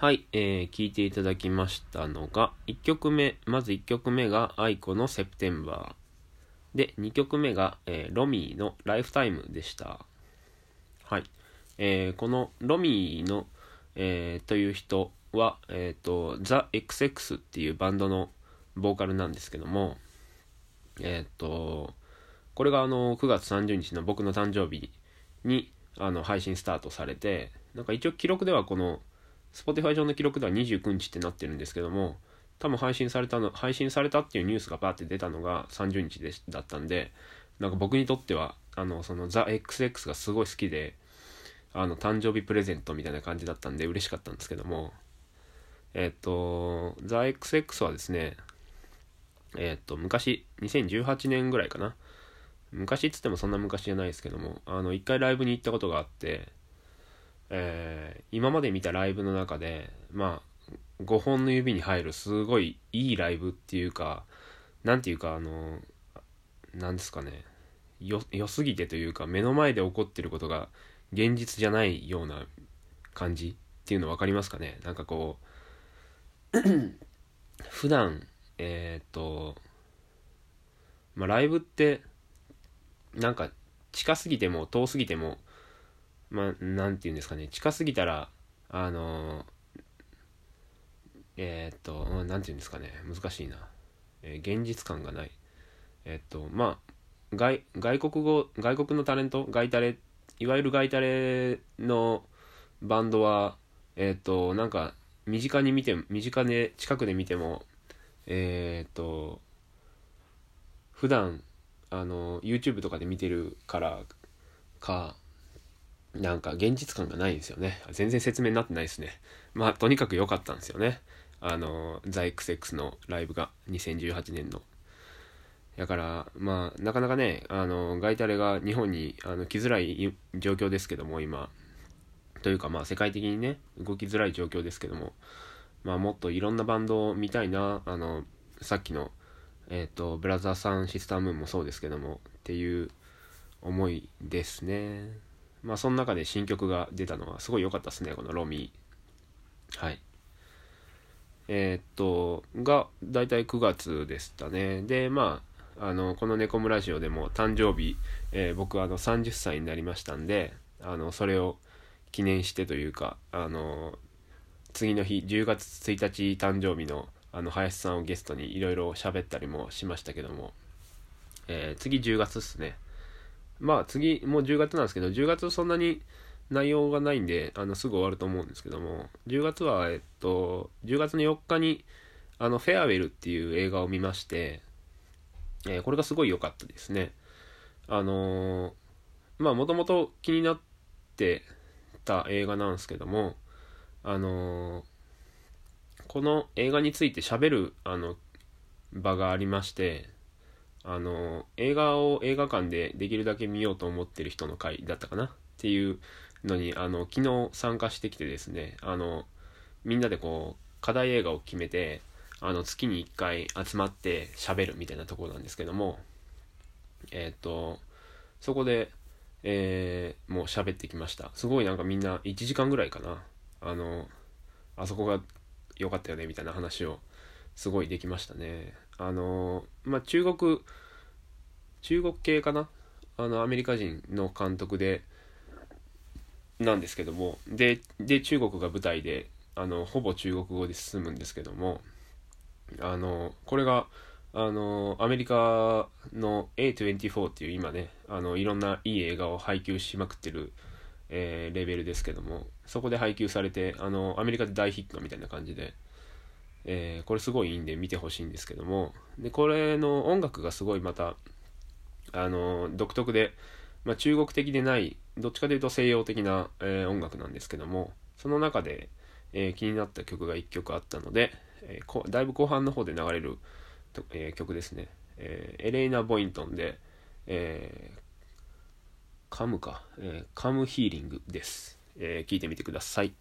はい、えー、聞いていただきましたのが、1曲目、まず1曲目が、アイコの September。で、2曲目が、えー、ロミーの Lifetime でした。はい。えー、このロミーの、えー、という人は、えっ、ー、と、 The xx っていうバンドのボーカルなんですけども、えっ、と、これがあの、9月30日の僕の誕生日に、あの、配信スタートされて、なんか一応記録ではこの、Spotify 上の記録では29日ってなってるんですけども、多分配信されたの、配信されたっていうニュースがバーって出たのが30日でだったんで、なんか僕にとっては、あの、そのザ・ XX がすごい好きで、あの、誕生日プレゼントみたいな感じだったんで嬉しかったんですけども、えっと、ザ・ XX はですね、えっと、昔、2018年ぐらいかな。昔っつってもそんな昔じゃないですけども、あの、一回ライブに行ったことがあって、えー、今まで見たライブの中で、まあ、5本の指に入るすごいいいライブっていうか、なんていうか、あの、なんですかね、よ、良すぎてというか、目の前で起こってることが現実じゃないような感じっていうの分かりますかね。なんかこう 普段えー、っとまあライブってなんか近すぎても遠すぎてもまあ、なんて言うんですかね、近すぎたら、あのえー、っと、なんて言うんですかね、難しいな。えー、現実感がない。えー、っと、まあ、外、外国語、外国のタレント、外タレ、いわゆる外タレのバンドは、えっと、なんか、身近に見て、身近で、近くで見ても、えっと、普段、あの、YouTube とかで見てるからか、なんか現実感がないんですよね。全然説明になってないですね。まあ、とにかく良かったんですよね。あの、ザ XX のライブが、2018年の。だから、まあ、なかなかね、あの、ガイタレが日本にあの来づらい状況ですけども、今。というか、まあ、世界的にね、動きづらい状況ですけども、まあ、もっといろんなバンドを見たいな、あの、さっきの、えっ、ー、と、ブラザーさん、シスタームーンもそうですけども、っていう思いですね。まあその中で新曲が出たのはすごい良かったですねこのロミー。はい。えー、っとが大体9月でしたね。でまああのこの「ネコムラジオ」でも誕生日、えー、僕あの30歳になりましたんであのそれを記念してというかあの次の日10月1日誕生日のあの林さんをゲストにいろいろ喋ったりもしましたけども、えー、次10月っすね。まあ次、もう10月なんですけど、10月そんなに内容がないんで、あの、すぐ終わると思うんですけども、10月は、えっと、10月の4日に、あの、フェアウェルっていう映画を見まして、えー、これがすごい良かったですね。あのー、まあ、もともと気になってた映画なんですけども、あのー、この映画について喋る、あの、場がありまして、あの映画を映画館でできるだけ見ようと思ってる人の会だったかな？っていうのにあの昨日参加してきてですねあのみんなでこう課題映画を決めてあの月に1回集まって喋るみたいなところなんですけどもえっ、とそこで、えー、もう喋ってきました。すごいなんかみんな1時間ぐらいかな？あのあそこが良かったよねみたいな話をすごいできましたね。あのまあ、中国、中国系かな？あの、アメリカ人の監督で、なんですけども、で、で、中国が舞台で、あの、ほぼ中国語で進むんですけども、あの、これが、あの、アメリカの A24 っていう今ね、あの、いろんないい映画を配給しまくってる、えー、レベルですけども、そこで配給されて、あの、アメリカで大ヒットみたいな感じで、えー、これすごいいいんで見てほしいんですけども。でこれの音楽がすごいまたあの独特で、まあ、中国的でないどっちかというと西洋的な、えー、音楽なんですけどもその中で、えー、気になった曲が1曲あったので、えー、だいぶ後半の方で流れる、え曲ですね、えエレイナ・ボイントンで、えカムか、えカムヒーリングです、え聞いてみてください。